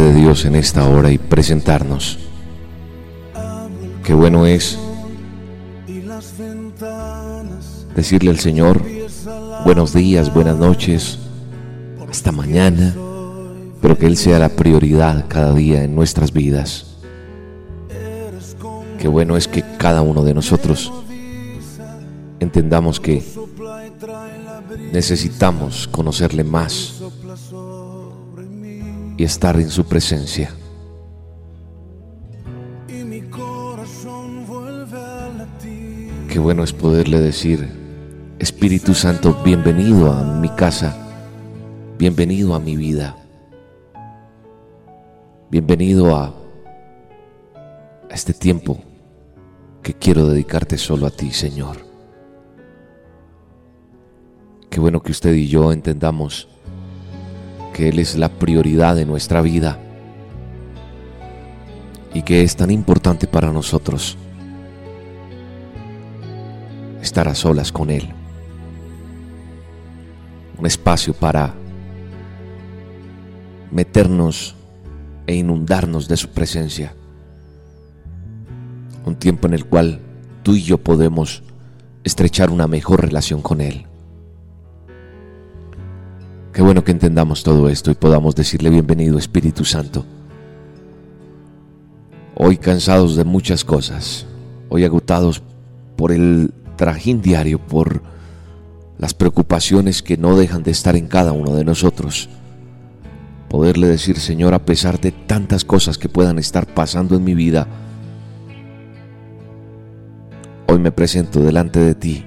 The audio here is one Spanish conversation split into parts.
De Dios en esta hora y presentarnos. Qué bueno es decirle al Señor buenos días, buenas noches, hasta mañana, pero que Él sea la prioridad cada día en nuestras vidas. Qué bueno es que cada uno de nosotros entendamos que necesitamos conocerle más y estar en su presencia. Qué bueno es poderle decir, Espíritu Santo, bienvenido a mi casa, bienvenido a mi vida, bienvenido a, a este tiempo que quiero dedicarte solo a ti, Señor. Qué bueno que usted y yo entendamos que Él es la prioridad de nuestra vida y que es tan importante para nosotros estar a solas con Él. Un espacio para meternos e inundarnos de su presencia. Un tiempo en el cual tú y yo podemos estrechar una mejor relación con Él. Qué bueno que entendamos todo esto y podamos decirle bienvenido Espíritu Santo. Hoy cansados de muchas cosas, hoy agotados por el trajín diario, por las preocupaciones que no dejan de estar en cada uno de nosotros. Poderle decir, Señor, a pesar de tantas cosas que puedan estar pasando en mi vida, hoy me presento delante de ti,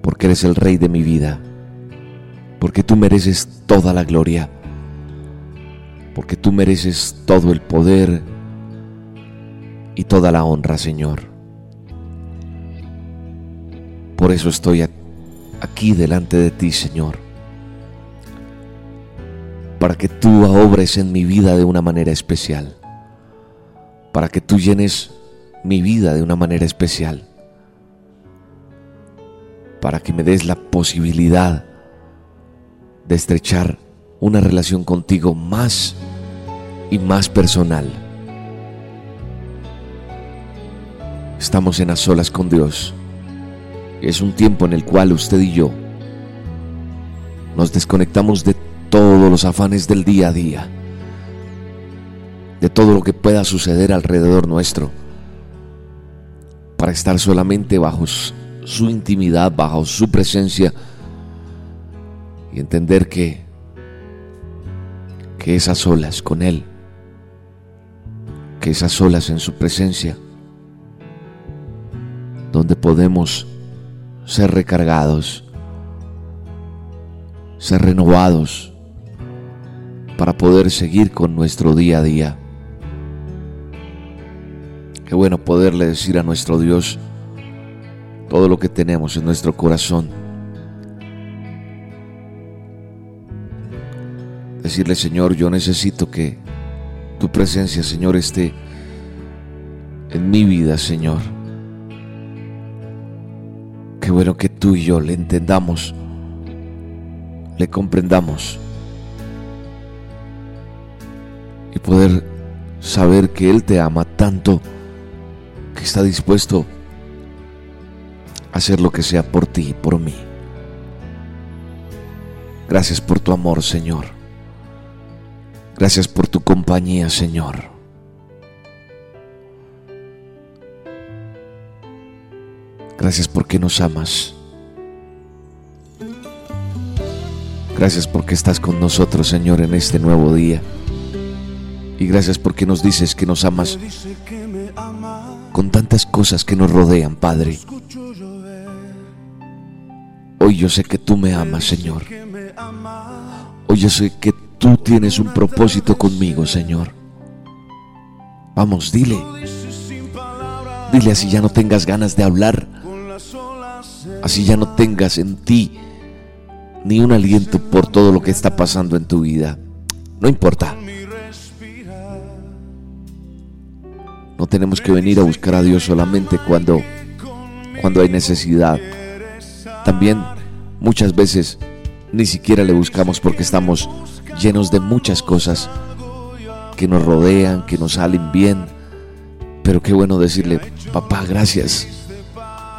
porque eres el Rey de mi vida porque tú mereces toda la gloria, porque tú mereces todo el poder y toda la honra, Señor. Por eso estoy aquí delante de ti, Señor, para que tú obres en mi vida de una manera especial, para que tú llenes mi vida de una manera especial, para que me des la posibilidad de estrechar una relación contigo más y más personal. Estamos en las solas con Dios. Es un tiempo en el cual usted y yo nos desconectamos de todos los afanes del día a día, de todo lo que pueda suceder alrededor nuestro, para estar solamente bajo su intimidad, bajo su presencia, y entender que, que esas solas con Él, que esas solas en su presencia, donde podemos ser recargados, ser renovados para poder seguir con nuestro día a día. Qué bueno poderle decir a nuestro Dios todo lo que tenemos en nuestro corazón decirle, Señor, yo necesito que tu presencia, Señor, esté en mi vida, Señor. Qué bueno que tú y yo le entendamos, le comprendamos y poder saber que Él te ama tanto que está dispuesto a hacer lo que sea por ti y por mí. Gracias por tu amor, Señor. Gracias por tu compañía, Señor. Gracias porque nos amas. Gracias porque estás con nosotros, Señor, en este nuevo día. Y gracias porque nos dices que nos amas con tantas cosas que nos rodean, Padre. Hoy yo sé que tú me amas, Señor. Hoy yo sé que tú tienes un propósito conmigo, Señor. Vamos, dile. Dile así ya no tengas ganas de hablar. Así ya no tengas en ti ni un aliento por todo lo que está pasando en tu vida. No importa. No tenemos que venir a buscar a Dios solamente cuando cuando hay necesidad. También muchas veces ni siquiera le buscamos porque estamos llenos de muchas cosas que nos rodean, que nos salen bien. Pero qué bueno decirle, papá, gracias.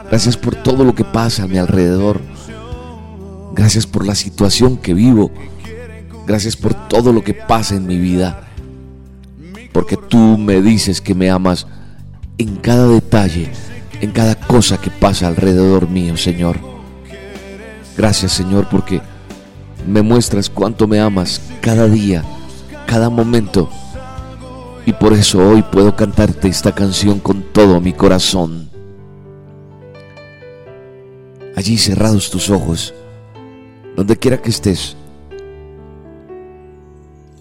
Gracias por todo lo que pasa a mi alrededor. Gracias por la situación que vivo. Gracias por todo lo que pasa en mi vida. Porque tú me dices que me amas en cada detalle, en cada cosa que pasa alrededor mío, Señor. Gracias Señor porque me muestras cuánto me amas cada día, cada momento. Y por eso hoy puedo cantarte esta canción con todo mi corazón. Allí cerrados tus ojos, donde quiera que estés,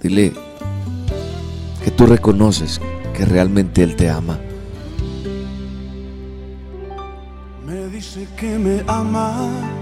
dile que tú reconoces que realmente Él te ama. Me dice que me ama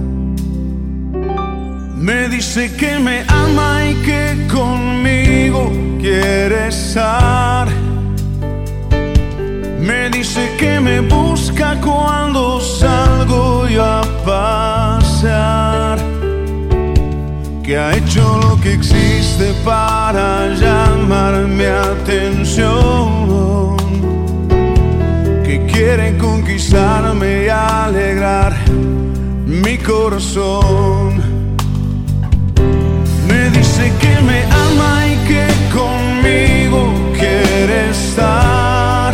me dice que me ama y que conmigo quiere estar. Me dice que me busca cuando salgo yo a pasear. Que ha hecho lo que existe para llamar mi atención. Que quiere conquistarme y alegrar mi corazón me ama y que conmigo quiere estar.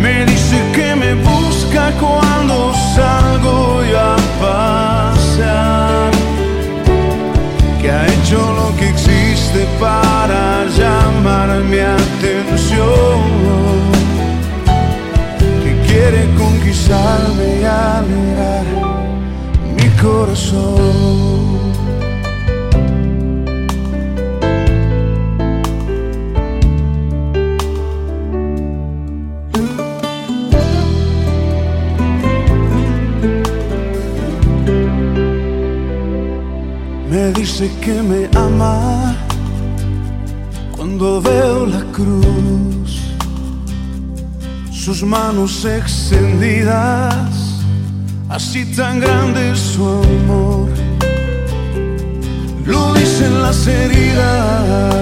Me dice que me busca cuando salgo a pasear. Que ha hecho lo que existe para llamar mi atención. Que quiere conquistarme y alegrar mi corazón. Dice que me ama cuando veo la cruz, sus manos extendidas, así tan grande su amor. Lo dicen las heridas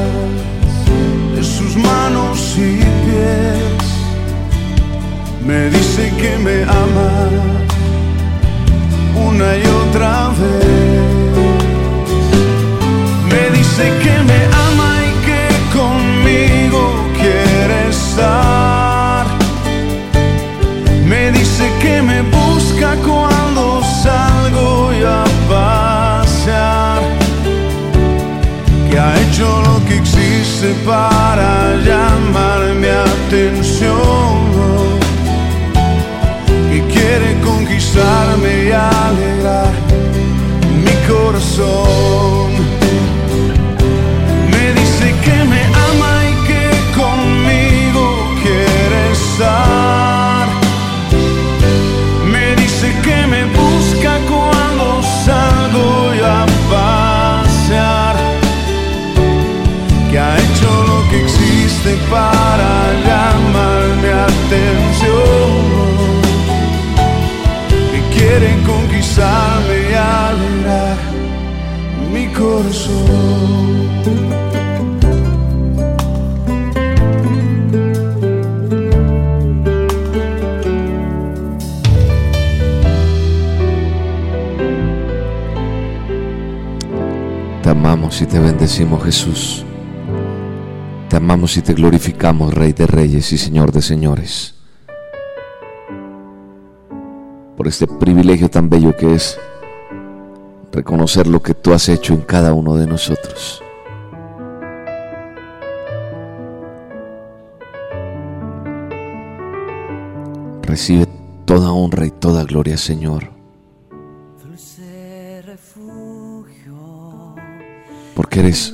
de sus manos y pies. Me dice que me ama una y otra vez dice que me ama y que conmigo quiere estar. Me dice que me busca cuando salgo a pasear. Que ha hecho lo que existe para llamar mi atención. Que quiere conquistarme y y te bendecimos Jesús. Te amamos y te glorificamos, Rey de Reyes y Señor de Señores. Por este privilegio tan bello que es reconocer lo que tú has hecho en cada uno de nosotros. Recibe toda honra y toda gloria, Señor. Porque eres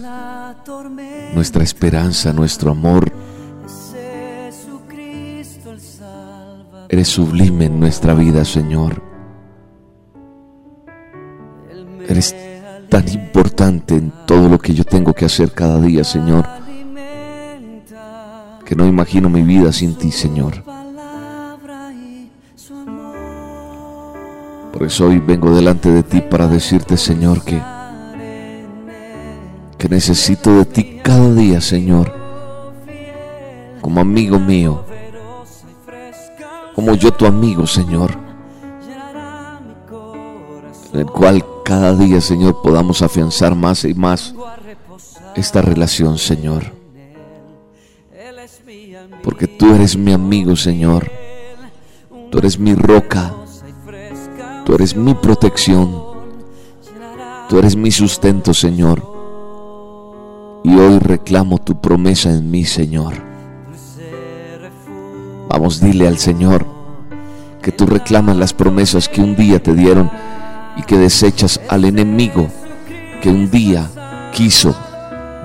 nuestra esperanza, nuestro amor. Eres sublime en nuestra vida, Señor. Eres tan importante en todo lo que yo tengo que hacer cada día, Señor, que no imagino mi vida sin ti, Señor. Por eso hoy vengo delante de ti para decirte, Señor, que, que necesito de ti cada día, Señor, como amigo mío, como yo tu amigo, Señor, en el cual cada día, Señor, podamos afianzar más y más esta relación, Señor. Porque tú eres mi amigo, Señor. Tú eres mi roca. Tú eres mi protección. Tú eres mi sustento, Señor. Reclamo tu promesa en mí, Señor. Vamos, dile al Señor que tú reclamas las promesas que un día te dieron y que desechas al enemigo que un día quiso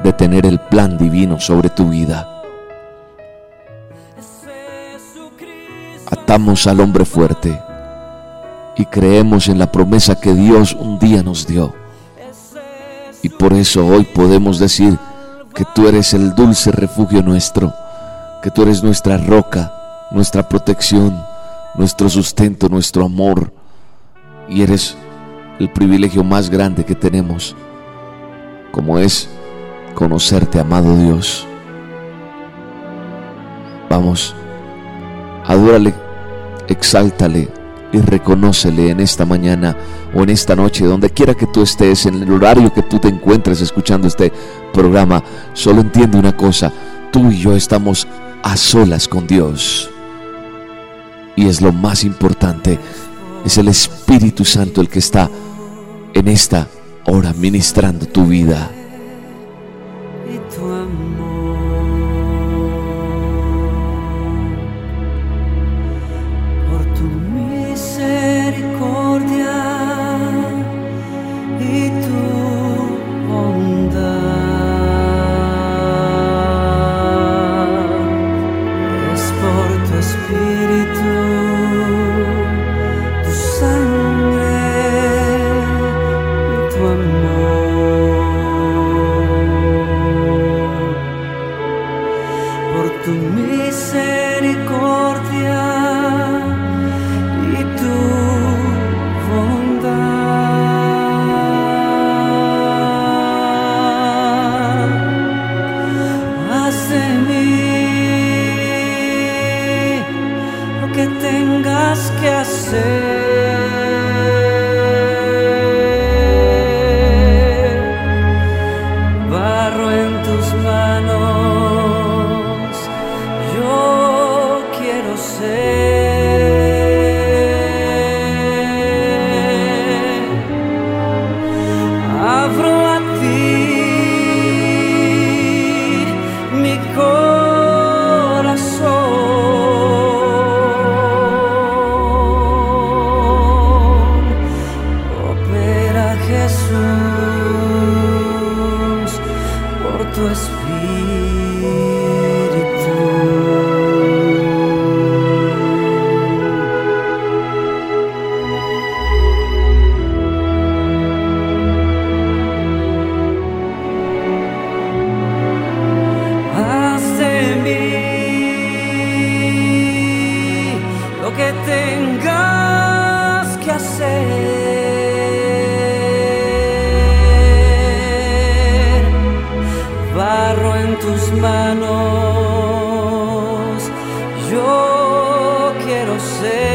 detener el plan divino sobre tu vida. Atamos al hombre fuerte y creemos en la promesa que Dios un día nos dio. Y por eso hoy podemos decir que tú eres el dulce refugio nuestro, que tú eres nuestra roca, nuestra protección, nuestro sustento, nuestro amor, y eres el privilegio más grande que tenemos, como es conocerte, amado Dios. Vamos, adórale, exáltale, y reconócele en esta mañana o en esta noche, donde quiera que tú estés, en el horario que tú te encuentres escuchando este programa, solo entiende una cosa, tú y yo estamos a solas con Dios. Y es lo más importante, es el Espíritu Santo el que está en esta hora ministrando tu vida. você.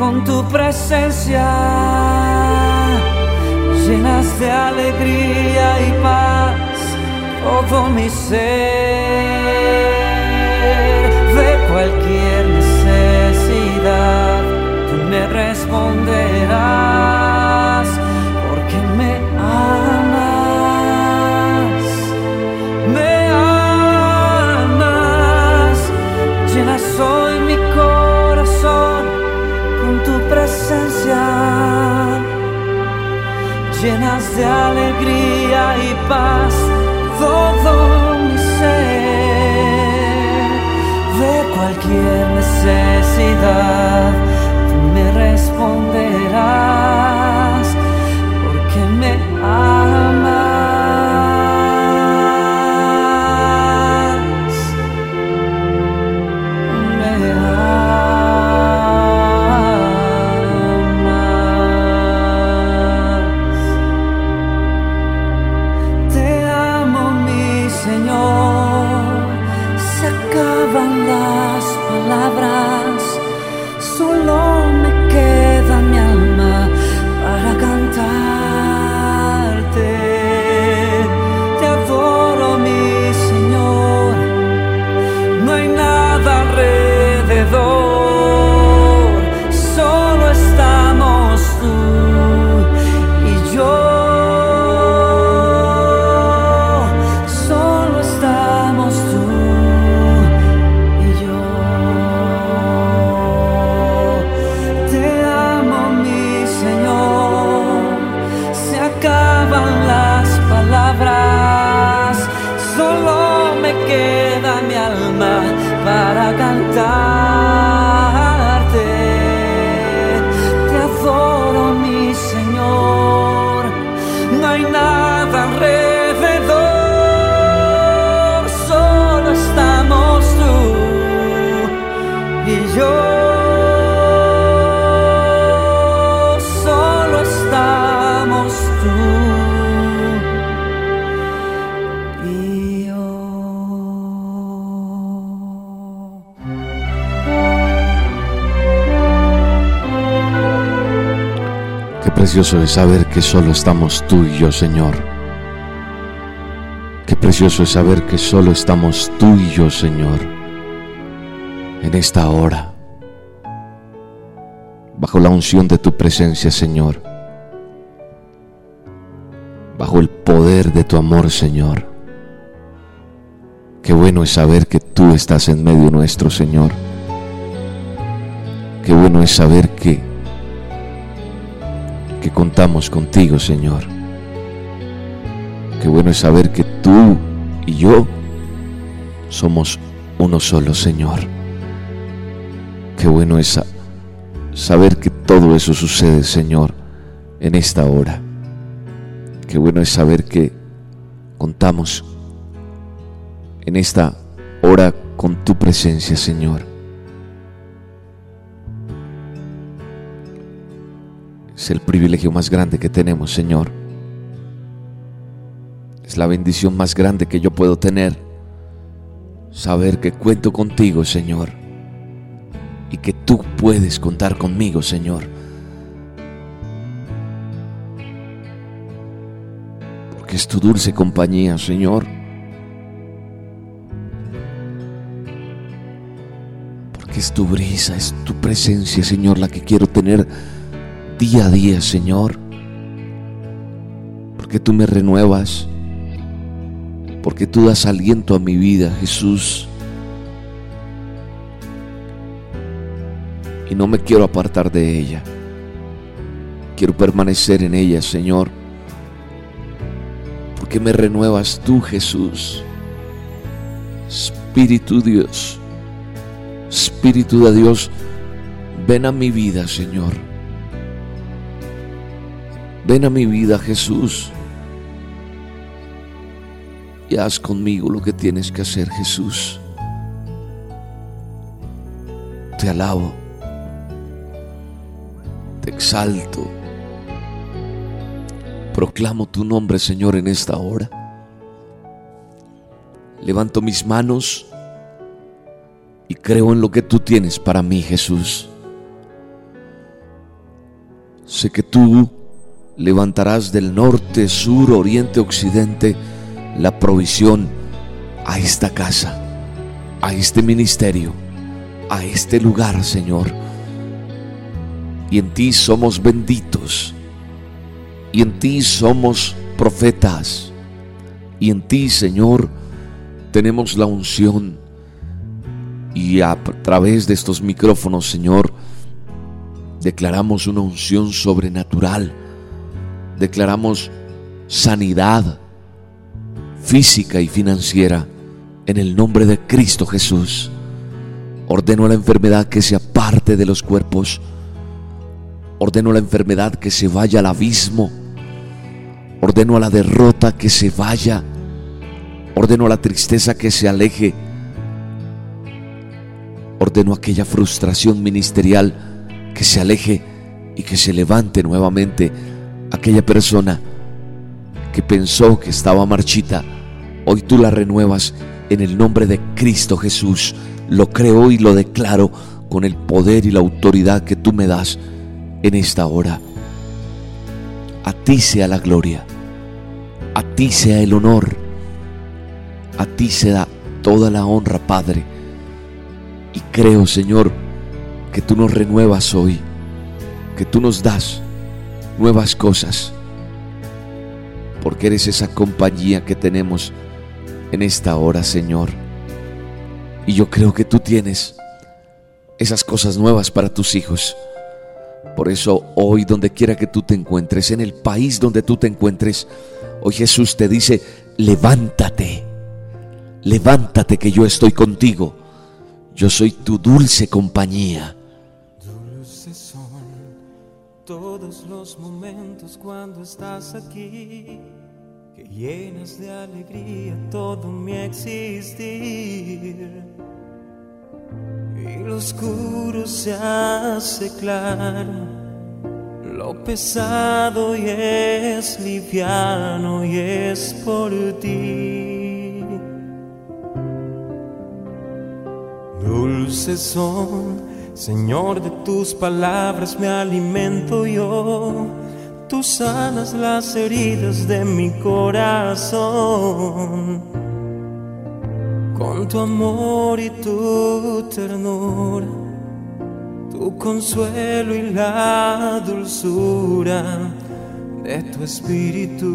Con tu presencia llenas de alegría y paz todo mi ser. De cualquier necesidad, tú me paz todo mi ser. De cualquier necesidad, tú me responderás, acaban las palabras, solo me queda mi alma para cantarte. Precioso es saber que solo estamos tú y yo, Señor. Qué precioso es saber que solo estamos tú y yo, Señor, en esta hora, bajo la unción de tu presencia, Señor, bajo el poder de tu amor, Señor. Qué bueno es saber que tú estás en medio nuestro, Señor. Qué bueno es saber que que contamos contigo, Señor. Qué bueno es saber que tú y yo somos uno solo, Señor. Qué bueno es sa- saber que todo eso sucede, Señor, en esta hora. Qué bueno es saber que contamos en esta hora con tu presencia, Señor. Es el privilegio más grande que tenemos, Señor. Es la bendición más grande que yo puedo tener. Saber que cuento contigo, Señor. Y que tú puedes contar conmigo, Señor. Porque es tu dulce compañía, Señor. es tu brisa, es tu presencia, Señor, la que quiero tener día a día, Señor. Porque tú me renuevas, porque tú das aliento a mi vida, Jesús. Y no me quiero apartar de ella. Quiero permanecer en ella, Señor. Porque me renuevas tú, Jesús. Espíritu Dios. Espíritu de Dios, ven a mi vida, Señor. Ven a mi vida, Jesús. Y haz conmigo lo que tienes que hacer, Jesús. Te alabo. Te exalto. Proclamo tu nombre, Señor, en esta hora. Levanto mis manos y creo en lo que tú tienes para mí, Jesús. Sé que tú levantarás del norte, sur, oriente, occidente la provisión a esta casa, a este ministerio, a este lugar, Señor. Y en ti somos benditos y en ti somos profetas. Y en ti, Señor, tenemos la unción. Y a través de estos micrófonos, Señor, declaramos una unción sobrenatural. Declaramos sanidad física y financiera en el nombre de Cristo Jesús. Ordeno la enfermedad que se aparte de los cuerpos. Ordeno la enfermedad que se vaya al abismo Ordeno a la derrota que se vaya. Ordeno a la tristeza que se aleje. Ordeno aquella frustración ministerial que se aleje y que se levante nuevamente. Aquella persona que pensó que estaba marchita, hoy tú la renuevas en el nombre de Cristo Jesús. Lo creo y lo declaro con el poder y la autoridad que tú me das en esta hora. A ti sea la gloria, a ti sea el honor, a ti se da toda la honra, Padre. Y creo, Señor, que tú nos renuevas hoy, que tú nos das nuevas cosas, porque eres esa compañía que tenemos en esta hora, Señor. Y yo creo que tú tienes esas cosas nuevas para tus hijos. Por eso hoy, donde quiera que tú te encuentres, en el país donde tú te encuentres, hoy Jesús te dice, levántate, levántate que yo estoy contigo. Yo soy tu dulce compañía. Los momentos cuando estás aquí, que llenas de alegría todo mi existir y lo oscuro se hace claro, lo pesado y es liviano y es por ti. Dulces son, Señor, de tus palabras me alimento yo. Tú sanas las heridas de mi corazón con tu amor y tu ternura, tu consuelo y la dulzura de tu espíritu.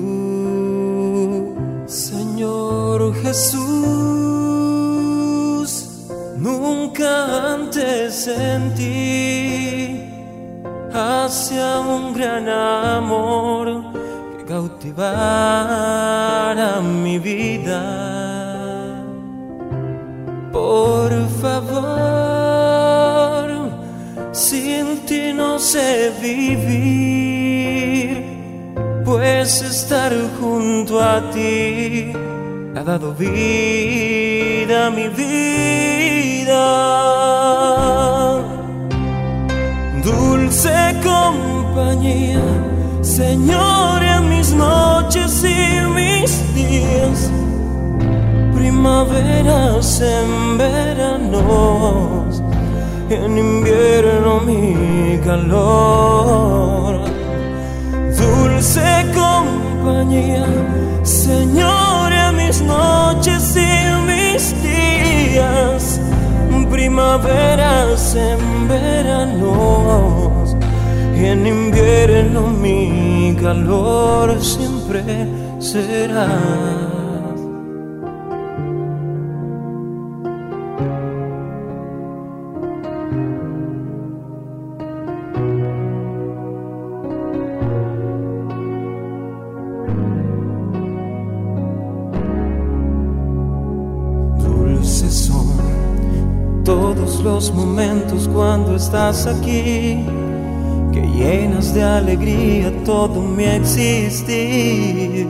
Señor Jesús, nunca antes sentí hacia un gran amor que cautivara mi vida por favor, sin ti no sé vivir, pues estar junto a ti ha dado vida a mi vida. Dulce compañía, Señor, en mis noches y mis días. Primaveras en veranos, en invierno mi calor. Dulce compañía, Señor, en mis noches y mis días, primavera primaveras en veranos y en invierno mi calor siempre será. Los momentos cuando estás aquí, que llenas de alegría todo mi existir.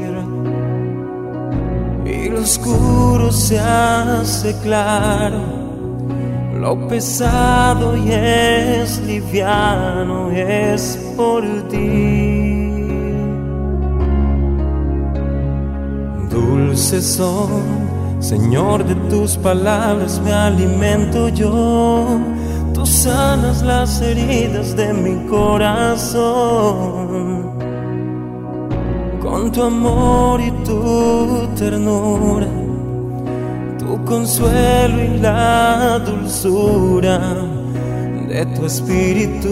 Y lo oscuro se hace claro, lo pesado y es liviano, es por ti. Dulces son Señor, de tus palabras me alimento yo. Tú sanas las heridas de mi corazón. Con tu amor y tu ternura, tu consuelo y la dulzura de tu espíritu.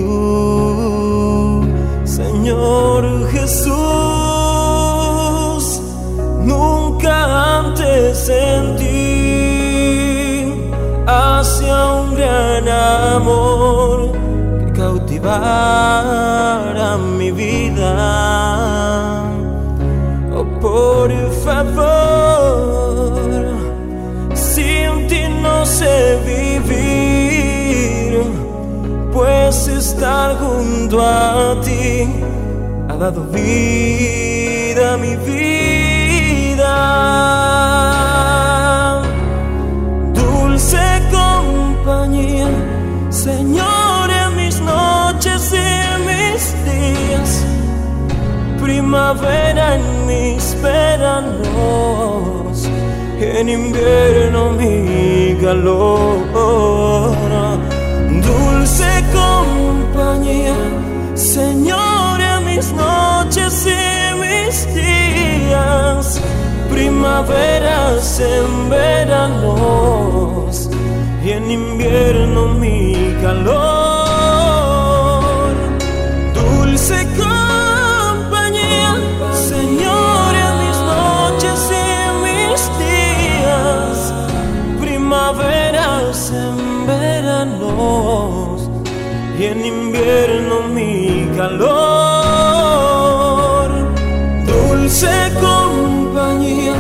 Señor Jesús nunca antes sentí hacia un gran amor que cautivara mi vida. Oh, por favor, sin ti no sé vivir, pues estar junto a ti ha dado vida a mi vida. Primavera en mis veranos, en invierno mi calor. Dulce compañía, Señor, en mis noches y mis días primaveras en veranos y en invierno mi calor. Dulce compañía, calor. Dulce compañía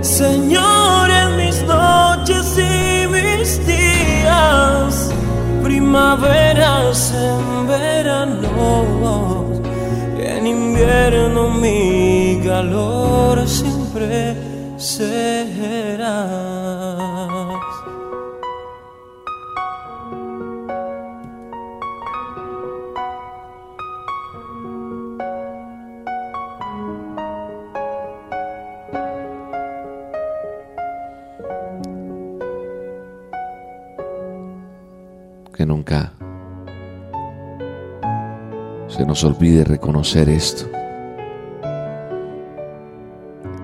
Señor, en mis noches y mis días, primaveras en verano, en invierno mi calor siempre será. Nos olvide reconocer esto,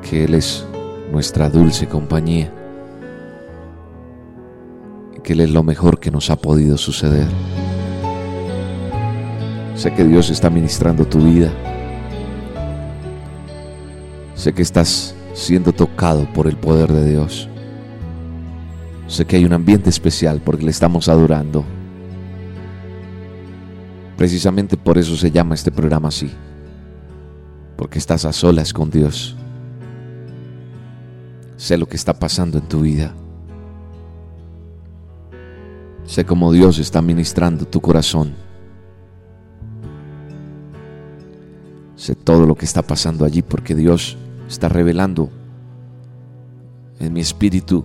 que Él es nuestra dulce compañía, que Él es lo mejor que nos ha podido suceder. Sé que Dios está ministrando tu vida. Sé que estás siendo tocado por el poder de Dios. Sé que hay un ambiente especial porque le estamos adorando. Precisamente por eso se llama este programa así, porque estás a solas con Dios. Sé lo que está pasando en tu vida. Sé cómo Dios está ministrando tu corazón. Sé todo lo que está pasando allí porque Dios está revelando en mi espíritu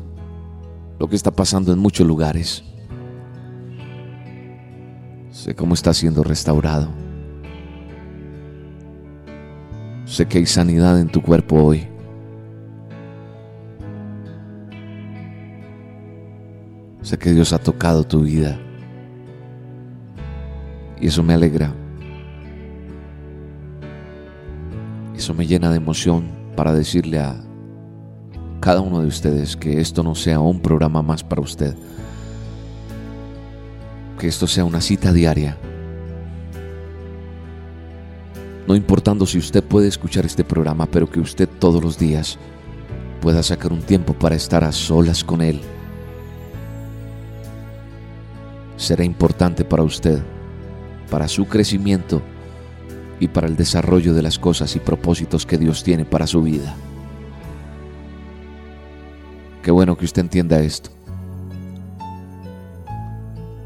lo que está pasando en muchos lugares. Sé cómo está siendo restaurado. Sé que hay sanidad en tu cuerpo hoy. Sé que Dios ha tocado tu vida. Y eso me alegra. Eso me llena de emoción para decirle a cada uno de ustedes que esto no sea un programa más para usted, que esto sea una cita diaria. No importando si usted puede escuchar este programa, pero que usted todos los días pueda sacar un tiempo para estar a solas con Él. Será importante para usted, para su crecimiento y para el desarrollo de las cosas y propósitos que Dios tiene para su vida. Qué bueno que usted entienda esto.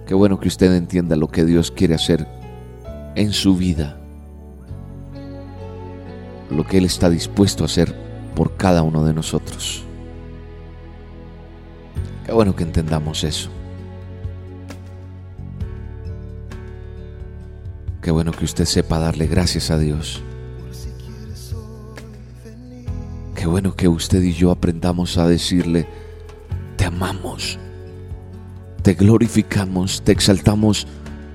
Qué bueno que usted entienda lo que Dios quiere hacer en su vida. Lo que Él está dispuesto a hacer por cada uno de nosotros. Qué bueno que entendamos eso. Qué bueno que usted sepa darle gracias a Dios. Qué bueno que usted y yo aprendamos a decirle, te amamos, te glorificamos, te exaltamos,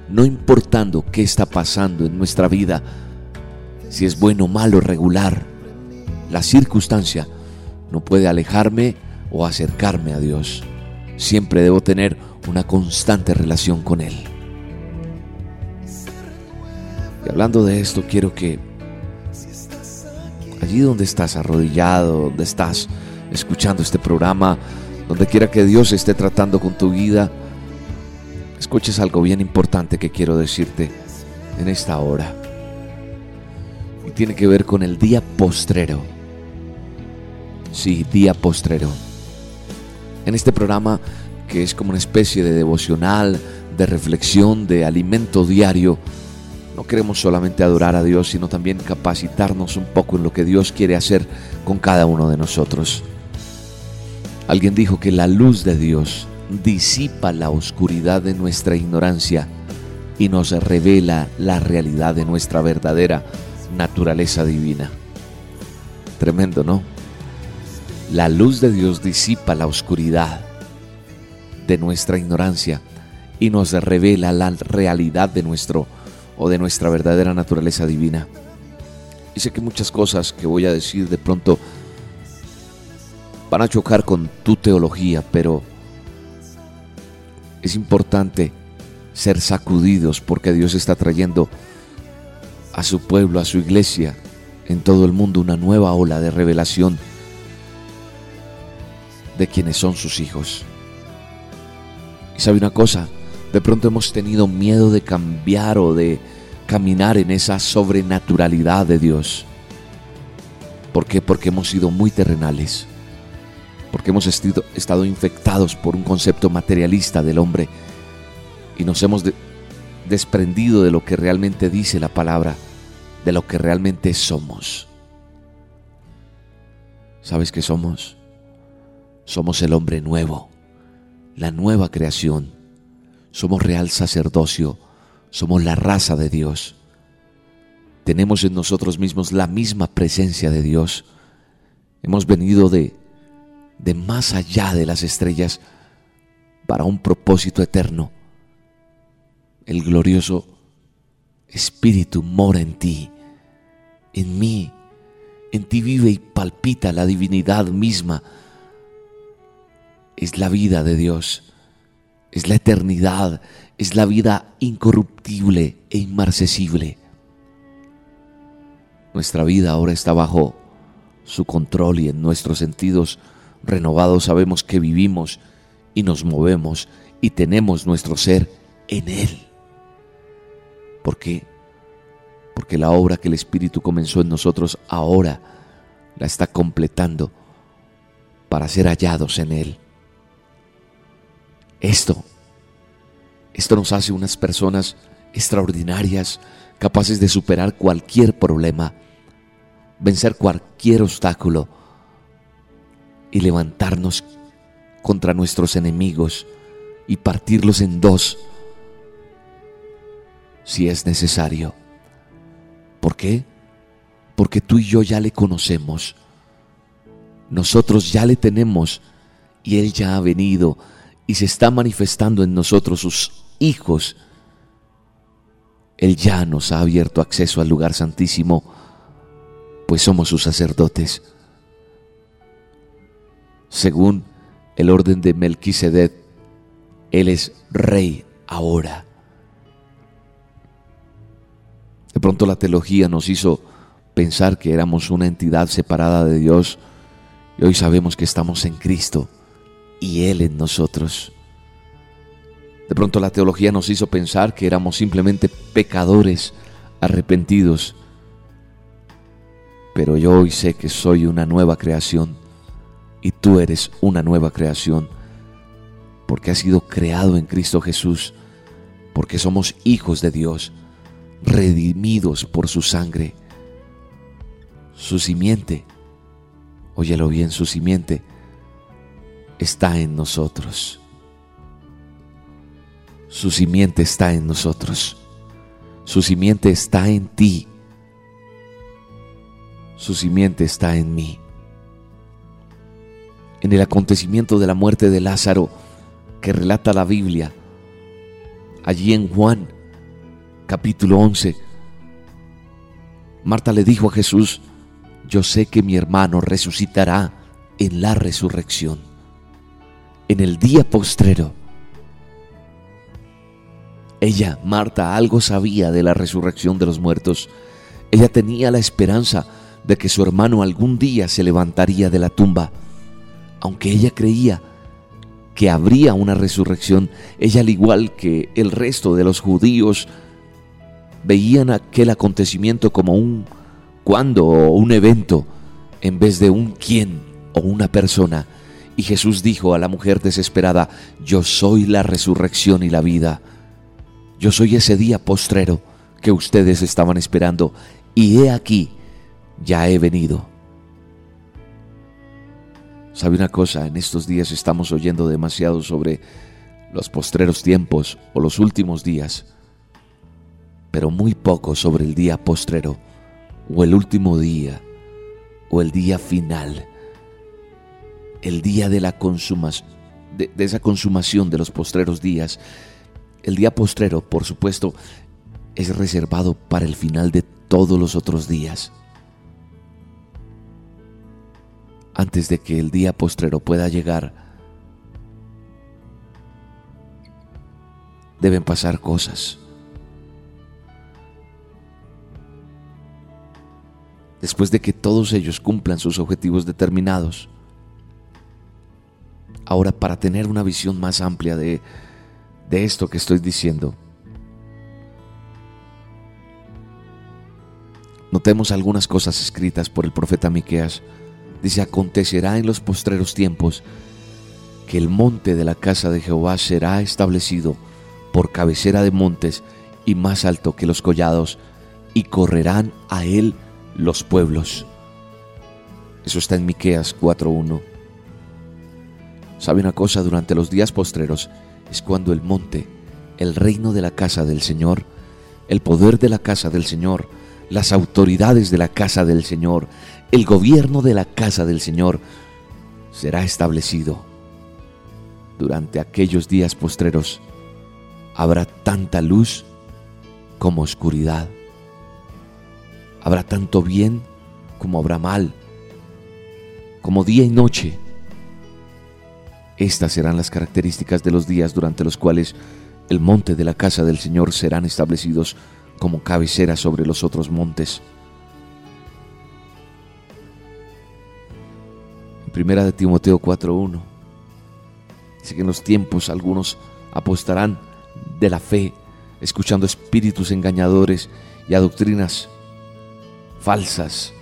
no importando qué está pasando en nuestra vida, si es bueno, malo, regular, la circunstancia no puede alejarme o acercarme a Dios. Siempre debo tener una constante relación con Él. Y hablando de esto, quiero que allí donde estás arrodillado, donde estás escuchando este programa, donde quiera que Dios esté tratando con tu vida, escuches algo bien importante que quiero decirte en esta hora. Y tiene que ver con el día postrero. Sí, día postrero. En este programa, que es como una especie de devocional, de reflexión, de alimento diario, no queremos solamente adorar a Dios, sino también capacitarnos un poco en lo que Dios quiere hacer con cada uno de nosotros. Alguien dijo que la luz de Dios disipa la oscuridad de nuestra ignorancia y nos revela la realidad de nuestra verdadera naturaleza divina. Tremendo, ¿no? La luz de Dios disipa la oscuridad de nuestra ignorancia y nos revela la realidad de nuestro o de nuestra verdadera naturaleza divina. Y sé que muchas cosas que voy a decir de pronto van a chocar con tu teología, pero es importante ser sacudidos porque Dios está trayendo a su pueblo, a su iglesia, en todo el mundo una nueva ola de revelación de quienes son sus hijos. Y sabe una cosa, de pronto hemos tenido miedo de cambiar o de caminar en esa sobrenaturalidad de Dios. ¿Por qué? Porque hemos sido muy terrenales. Porque hemos estado infectados por un concepto materialista del hombre y nos hemos desprendido de lo que realmente dice la palabra, de lo que realmente somos. ¿Sabes qué somos? Somos el hombre nuevo, la nueva creación somos real sacerdocio, somos la raza de Dios. Tenemos en nosotros mismos la misma presencia de Dios. Hemos venido de, de más allá de las estrellas para un propósito eterno. El glorioso Espíritu mora en ti, en mí. En ti vive y palpita la divinidad misma. Es la vida de Dios es la eternidad, es la vida incorruptible e inmarcesible. Nuestra vida ahora está bajo su control y en nuestros sentidos renovados sabemos que vivimos y nos movemos y tenemos nuestro ser en Él. ¿Por qué? Porque la obra que el Espíritu comenzó en nosotros ahora la está completando para ser hallados en Él. Esto, esto nos hace unas personas extraordinarias, capaces de superar cualquier problema, vencer cualquier obstáculo y levantarnos contra nuestros enemigos y partirlos en dos si es necesario. ¿Por qué? Porque tú y yo ya le conocemos. Nosotros ya le tenemos y Él ya ha venido y se está manifestando en nosotros sus hijos, Él ya nos ha abierto acceso al lugar santísimo, pues somos sus sacerdotes según el orden de Melquisedec. Él es rey ahora. De pronto la teología nos hizo pensar que éramos una entidad separada de Dios y hoy sabemos que estamos en Cristo y Él en nosotros. De pronto la teología nos hizo pensar que éramos simplemente pecadores arrepentidos, pero yo hoy sé que soy una nueva creación y tú eres una nueva creación porque has sido creado en Cristo Jesús, porque somos hijos de Dios, redimidos por su sangre. Su simiente, óyelo bien, su simiente está en nosotros. Su simiente está en nosotros. Su simiente está en ti. Su simiente está en mí. En el acontecimiento de la muerte de Lázaro que relata la Biblia, allí en Juan capítulo 11, Marta le dijo a Jesús, yo sé que mi hermano resucitará en la resurrección, en el día postrero. Ella, Marta, algo sabía de la resurrección de los muertos. Ella tenía la esperanza de que su hermano algún día se levantaría de la tumba. Aunque ella creía que habría una resurrección, ella al igual que el resto de los judíos veían aquel acontecimiento como un cuándo o un evento en vez de un quién o una persona. Y Jesús dijo a la mujer desesperada, yo soy la resurrección y la vida. Yo soy ese día postrero que ustedes estaban esperando y he aquí, ya he venido. ¿Sabe una cosa? En estos días estamos oyendo demasiado sobre los postreros tiempos o los últimos días, pero muy poco sobre el día postrero o el último día o el día final, el día de la consumación, de, de esa consumación de los postreros días el día postrero, por supuesto, es reservado para el final de todos los otros días. Antes de que el día postrero pueda llegar, deben pasar cosas. Después de que todos ellos cumplan sus objetivos determinados. Ahora, para tener una visión más amplia de de esto que estoy diciendo. Notemos algunas cosas escritas por el profeta Miqueas. Dice: Acontecerá en los postreros tiempos que el monte de la casa de Jehová será establecido por cabecera de montes y más alto que los collados, y correrán a él los pueblos. Eso está en Miqueas 4:1. ¿Sabe una cosa? Durante los días postreros es cuando el monte, el reino de la casa del Señor, el poder de la casa del Señor, las autoridades de la casa del Señor, el gobierno de la casa del Señor será establecido. Durante aquellos días postreros habrá tanta luz como oscuridad. Habrá tanto bien como habrá mal, como día y noche estas serán las características de los días durante los cuales el monte de la casa del Señor serán establecidos como cabecera sobre los otros montes. Primera de Timoteo 4:1 dice que en los tiempos algunos apostarán de la fe, escuchando espíritus engañadores y a doctrinas falsas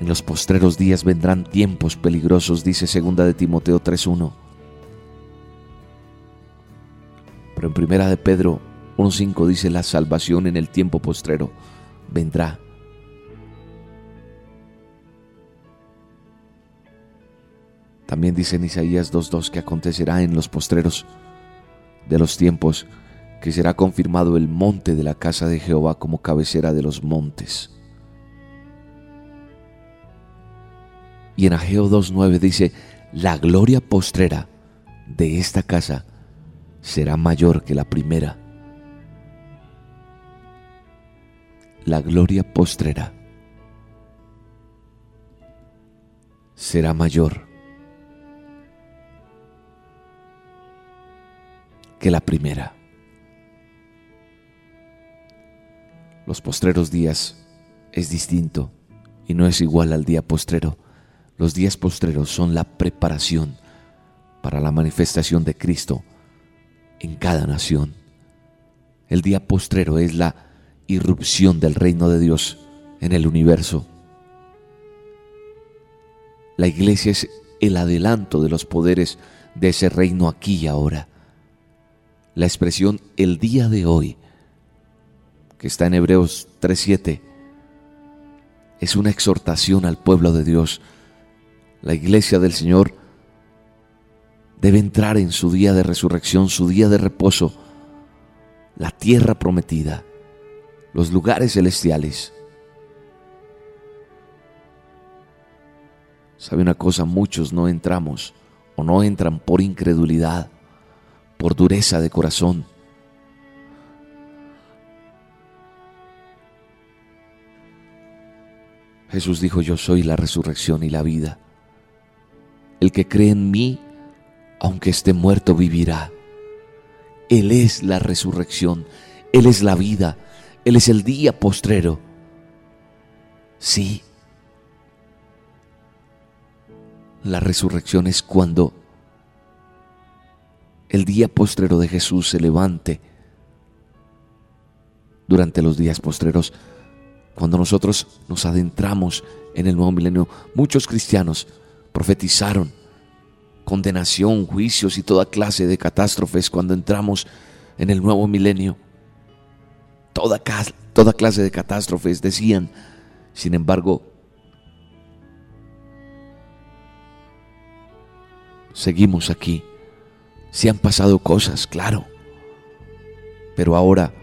en los postreros días vendrán tiempos peligrosos, dice segunda de Timoteo 3:1. Pero en primera de Pedro 1:5 dice la salvación en el tiempo postrero vendrá. También dice en Isaías 2:2 que acontecerá en los postreros de los tiempos que será confirmado el monte de la casa de Jehová como cabecera de los montes. Y en Ageo 2.9 dice, la gloria postrera de esta casa será mayor que la primera. La gloria postrera será mayor que la primera. Los postreros días es distinto y no es igual al día postrero. Los días postreros son la preparación para la manifestación de Cristo en cada nación. El día postrero es la irrupción del reino de Dios en el universo. La iglesia es el adelanto de los poderes de ese reino aquí y ahora. La expresión el día de hoy, que está en Hebreos 3.7, es una exhortación al pueblo de Dios. La iglesia del Señor debe entrar en su día de resurrección, su día de reposo, la tierra prometida, los lugares celestiales. ¿Sabe una cosa? Muchos no entramos o no entran por incredulidad, por dureza de corazón. Jesús dijo, yo soy la resurrección y la vida. El que cree en mí, aunque esté muerto, vivirá. Él es la resurrección, Él es la vida, Él es el día postrero. Sí, la resurrección es cuando el día postrero de Jesús se levante durante los días postreros, cuando nosotros nos adentramos en el nuevo milenio. Muchos cristianos profetizaron condenación, juicios y toda clase de catástrofes cuando entramos en el nuevo milenio. Toda, toda clase de catástrofes decían, sin embargo, seguimos aquí. Se han pasado cosas, claro. Pero ahora,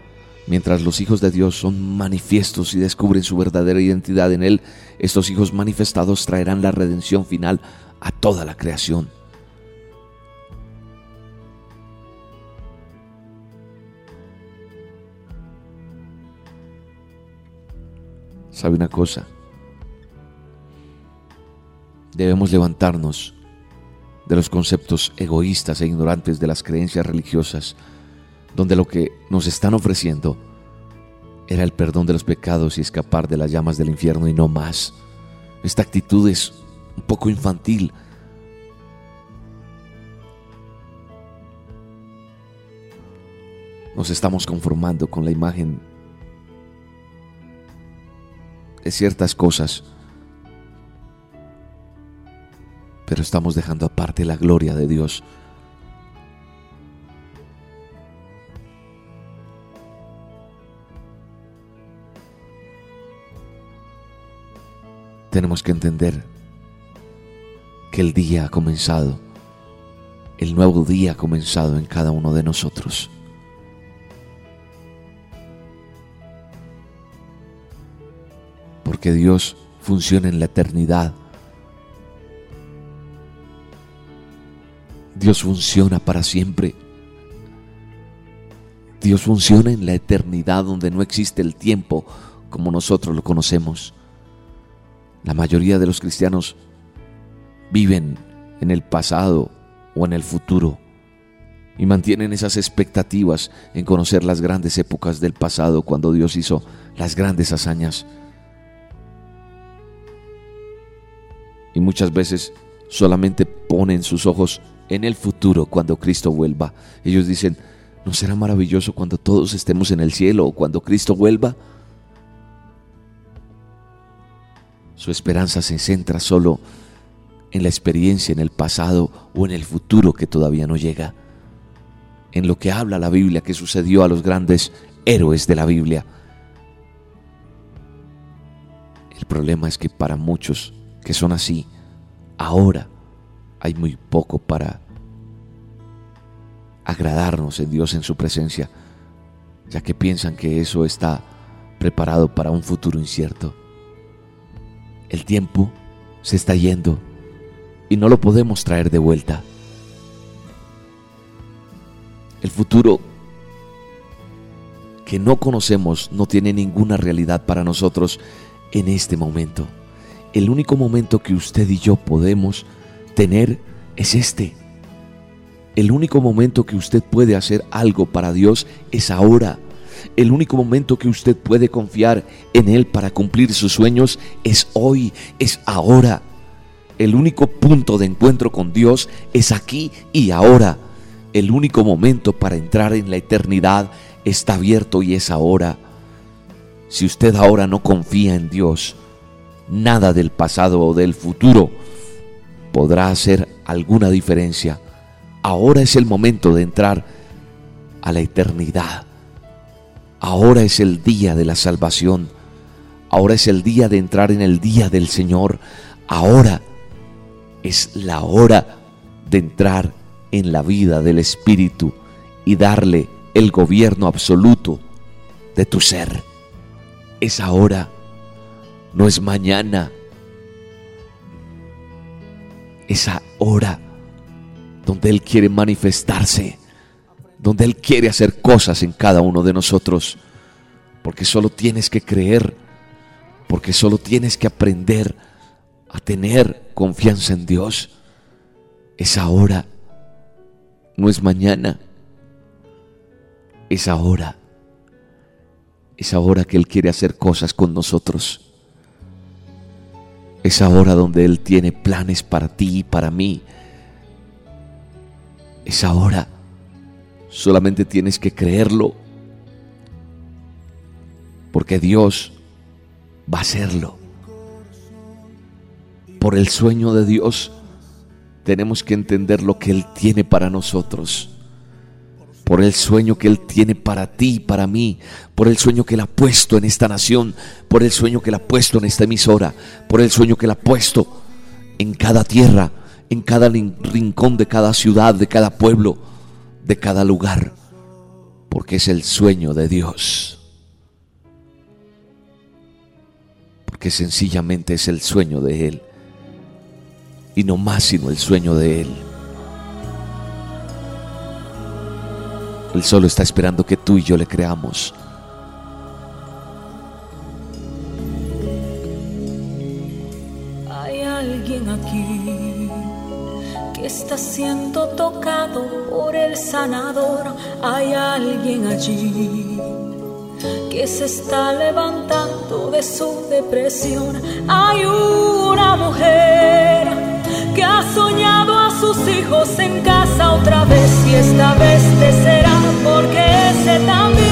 mientras los hijos de Dios son manifiestos y descubren su verdadera identidad en Él, estos hijos manifestados traerán la redención final a toda la creación. ¿Sabe una cosa? Debemos levantarnos de los conceptos egoístas e ignorantes de las creencias religiosas, donde lo que nos están ofreciendo era el perdón de los pecados y escapar de las llamas del infierno y no más. Esta actitud es un poco infantil. Nos estamos conformando con la imagen de ciertas cosas pero estamos dejando aparte la gloria de Dios. Tenemos que entender que el día ha comenzado, el nuevo día ha comenzado en cada uno de nosotros. Porque Dios funciona en la eternidad Dios funciona para siempre. Dios funciona en la eternidad donde no existe el tiempo como nosotros lo conocemos. La mayoría de los cristianos viven en el pasado o en el futuro y mantienen esas expectativas en conocer las grandes épocas del pasado cuando Dios hizo las grandes hazañas. Y muchas veces solamente ponen sus ojos en el futuro cuando Cristo vuelva. Ellos dicen, ¿no será maravilloso cuando todos estemos en el cielo o cuando Cristo vuelva? Su esperanza se centra solo en la experiencia, en el pasado o en el futuro que todavía no llega. En lo que habla la Biblia que sucedió a los grandes héroes de la Biblia. El problema es que para muchos que son así, ahora hay muy poco para agradarnos en Dios en su presencia, ya que piensan que eso está preparado para un futuro incierto. El tiempo se está yendo y no lo podemos traer de vuelta. El futuro que no conocemos no tiene ninguna realidad para nosotros en este momento. El único momento que usted y yo podemos tener es este. El único momento que usted puede hacer algo para Dios es ahora. El único momento que usted puede confiar en Él para cumplir sus sueños es hoy, es ahora. El único punto de encuentro con Dios es aquí y ahora. El único momento para entrar en la eternidad está abierto y es ahora. Si usted ahora no confía en Dios, nada del pasado o del futuro podrá hacer alguna diferencia. Ahora es el momento de entrar a la eternidad. Ahora es el día de la salvación. Ahora es el día de entrar en el día del Señor. Ahora es la hora de entrar en la vida del Espíritu y darle el gobierno absoluto de tu ser. Es ahora, no es mañana. Es ahora donde Él quiere manifestarse, donde Él quiere hacer cosas en cada uno de nosotros, porque solo tienes que creer, porque solo tienes que aprender a tener confianza en Dios. Es ahora, no es mañana, es ahora. Es ahora que Él quiere hacer cosas con nosotros. Es ahora donde Él tiene planes para ti y para mí. Es ahora. Solamente tienes que creerlo. Porque Dios va a hacerlo. Por el sueño de Dios tenemos que entender lo que Él tiene para nosotros por el sueño que Él tiene para ti y para mí, por el sueño que Él ha puesto en esta nación, por el sueño que Él ha puesto en esta emisora, por el sueño que Él ha puesto en cada tierra, en cada rincón de cada ciudad, de cada pueblo, de cada lugar, porque es el sueño de Dios. Porque sencillamente es el sueño de Él. Y no más sino el sueño de Él. Él solo está esperando que tú y yo le creamos. Hay alguien aquí que está siendo tocado por el sanador. Hay alguien allí que se está levantando de su depresión. Hay una mujer que ha soñado a sus hijos en casa otra vez y esta vez te será porque ese también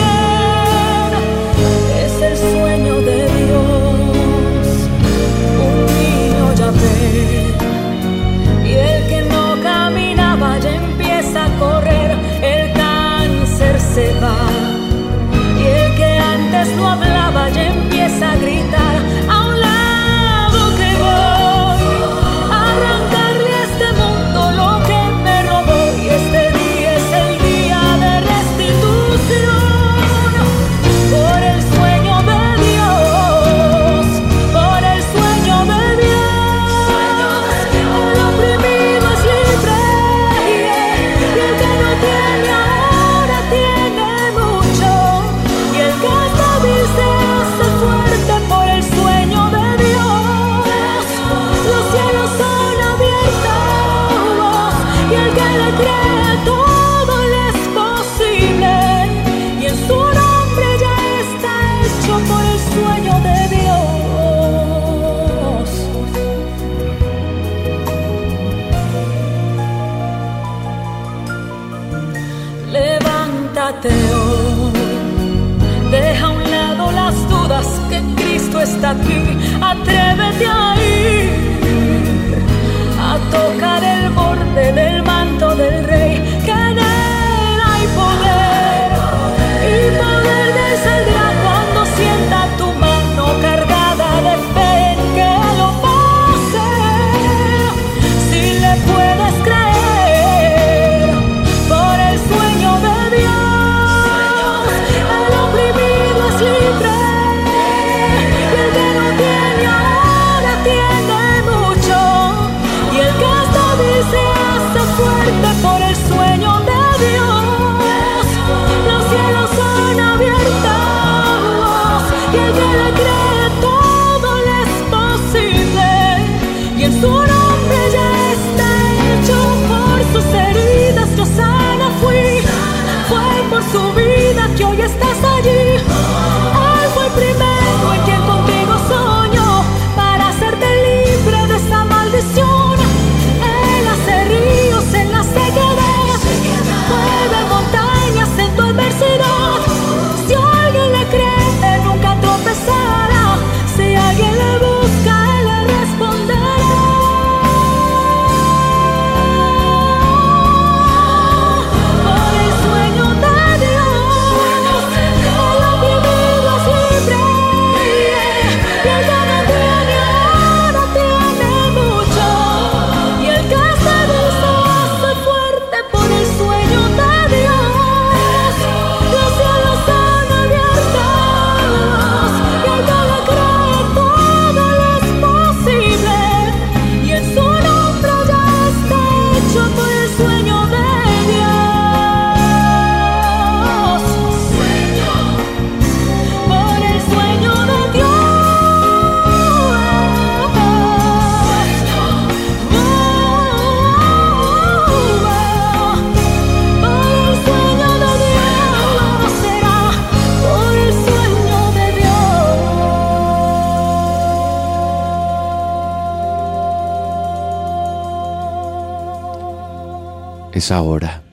Es ahora.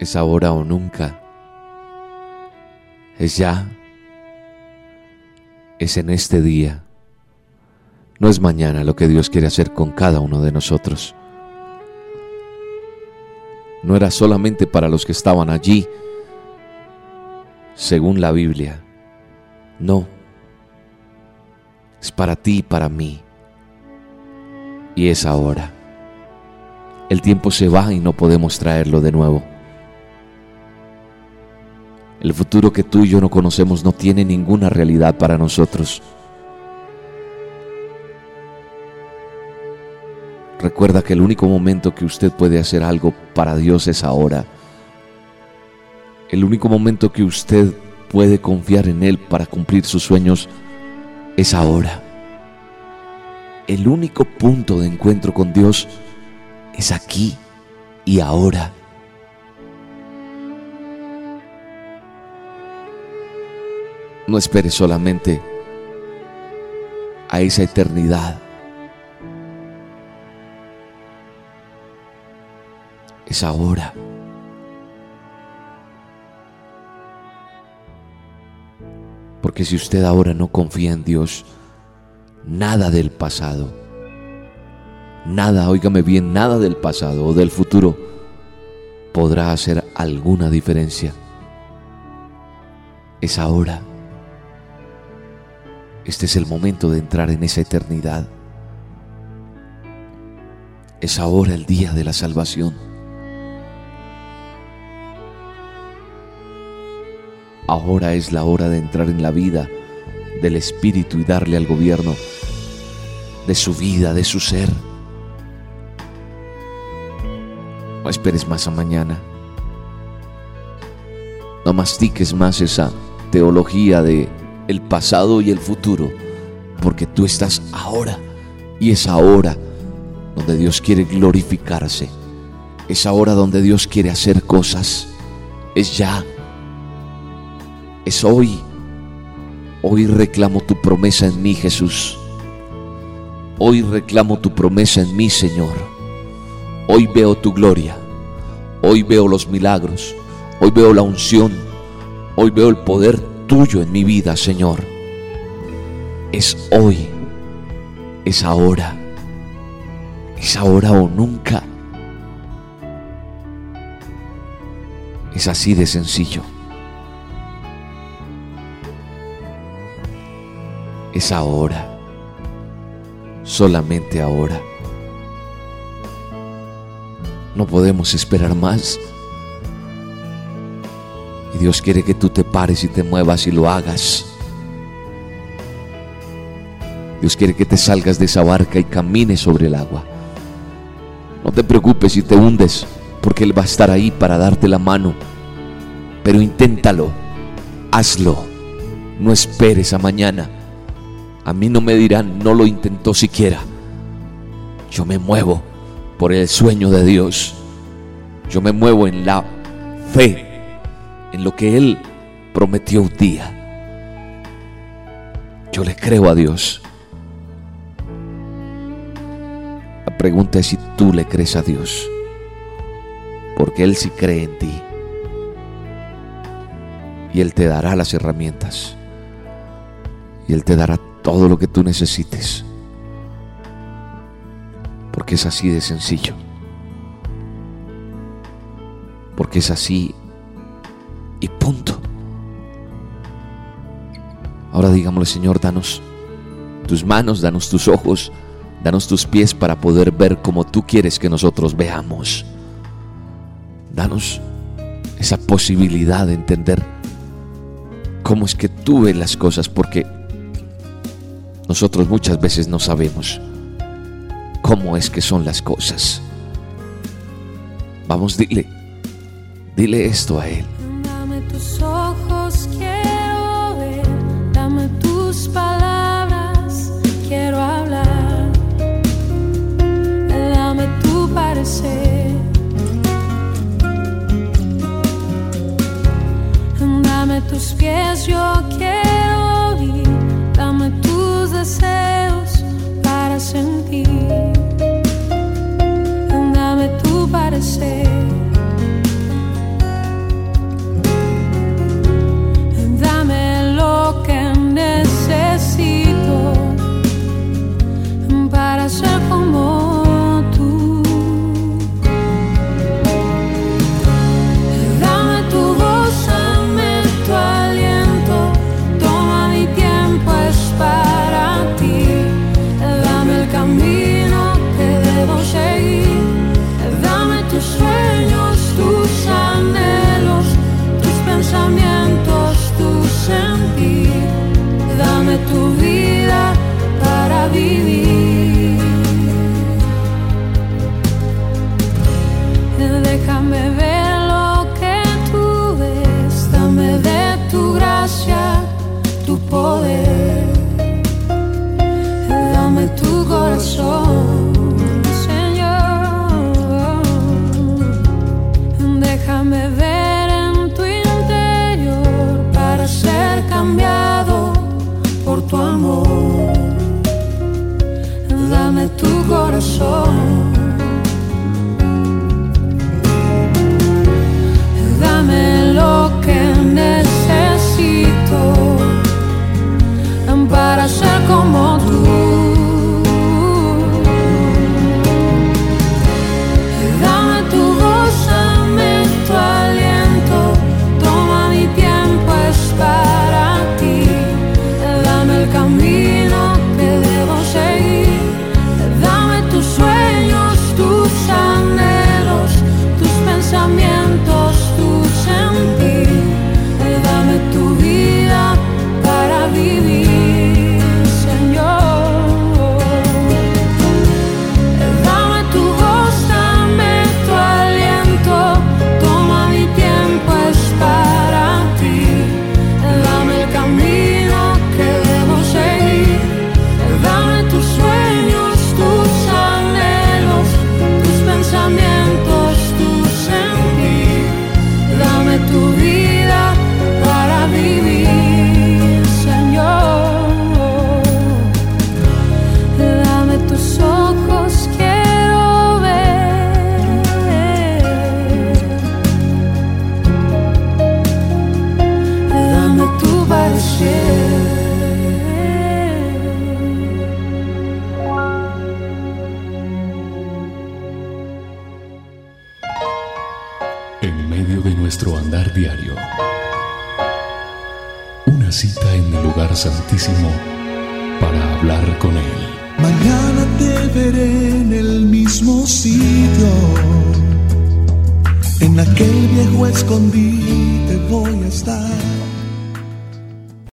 Es ahora o nunca. Es ya. Es en este día. No es mañana lo que Dios quiere hacer con cada uno de nosotros. No era solamente para los que estaban allí, según la Biblia. No. Es para ti y para mí. Y es ahora. El tiempo se va y no podemos traerlo de nuevo. El futuro que tú y yo no conocemos no tiene ninguna realidad para nosotros. Recuerda que el único momento que usted puede hacer algo para Dios es ahora. El único momento que usted puede confiar en Él para cumplir sus sueños es ahora. El único punto de encuentro con Dios es aquí y ahora. No espere solamente a esa eternidad es ahora. Porque si usted ahora no confía en Dios, nada del pasado, nada, óigame bien, nada del pasado o del futuro podrá hacer alguna diferencia. Es ahora. Este es el momento de entrar en esa eternidad. Es ahora el día de la salvación. Ahora es la hora de entrar en la vida del Espíritu y darle al gobierno de su vida, de su ser. No esperes más a mañana. No mastiques más esa teología de el pasado y el futuro, porque tú estás ahora y es ahora donde Dios quiere glorificarse. Es ahora donde Dios quiere hacer cosas. Es ya es hoy. Hoy reclamo tu promesa en mí, Jesús. Hoy reclamo tu promesa en mí, Señor. Hoy veo tu gloria. Hoy veo los milagros. Hoy veo la unción. Hoy veo el poder tuyo en mi vida, Señor. Es hoy. Es ahora. Es ahora o nunca. Es así de sencillo. es ahora, solamente ahora. No podemos esperar más. Y Dios quiere que tú te pares y te muevas y lo hagas. Dios quiere que te salgas de esa barca y camines sobre el agua. No te preocupes si te hundes, porque Él va a estar ahí para darte la mano. Pero inténtalo, hazlo, no esperes a mañana. A mí no me dirán, no lo intentó siquiera. Yo me muevo por el sueño de Dios. Yo me muevo en la fe, en lo que Él prometió un día. Yo le creo a Dios. La pregunta es si tú le crees a Dios. Porque Él sí cree en ti. Y Él te dará las herramientas. Y Él te dará todo lo que tú necesites. Porque es así de sencillo. Porque es así y punto. Ahora digámosle, Señor, danos tus manos, danos tus ojos, danos tus pies para poder ver como tú quieres que nosotros veamos. Danos esa posibilidad de entender cómo es que tú ves las cosas, porque nosotros muchas veces no sabemos cómo es que son las cosas. Vamos, dile, dile esto a Él. Dame tus ojos, quiero ver, dame tus palabras, quiero hablar, dame tu parecer, dame tus pies, yo quiero. deseos para sentir. Dame